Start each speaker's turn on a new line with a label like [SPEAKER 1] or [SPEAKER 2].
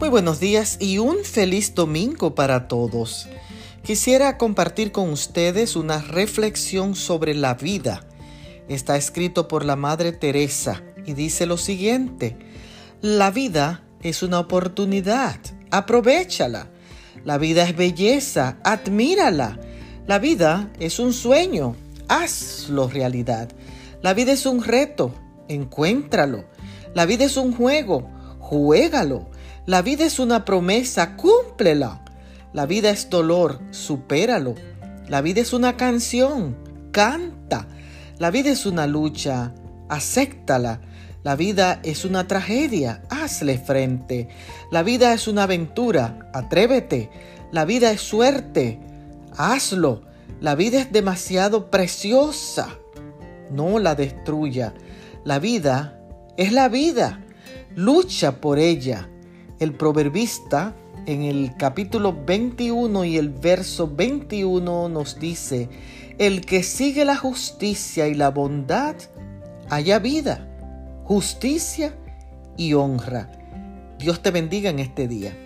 [SPEAKER 1] Muy buenos días y un feliz domingo para todos. Quisiera compartir con ustedes una reflexión sobre la vida. Está escrito por la Madre Teresa y dice lo siguiente, la vida es una oportunidad, aprovechala. La vida es belleza, admírala. La vida es un sueño, hazlo realidad. La vida es un reto, encuéntralo. La vida es un juego, juégalo. La vida es una promesa, cúmplela. La vida es dolor, supéralo. La vida es una canción, canta. La vida es una lucha, acéptala. La vida es una tragedia, hazle frente. La vida es una aventura, atrévete. La vida es suerte, hazlo. La vida es demasiado preciosa, no la destruya. La vida es la vida, lucha por ella. El proverbista en el capítulo 21 y el verso 21 nos dice, el que sigue la justicia y la bondad, haya vida, justicia y honra. Dios te bendiga en este día.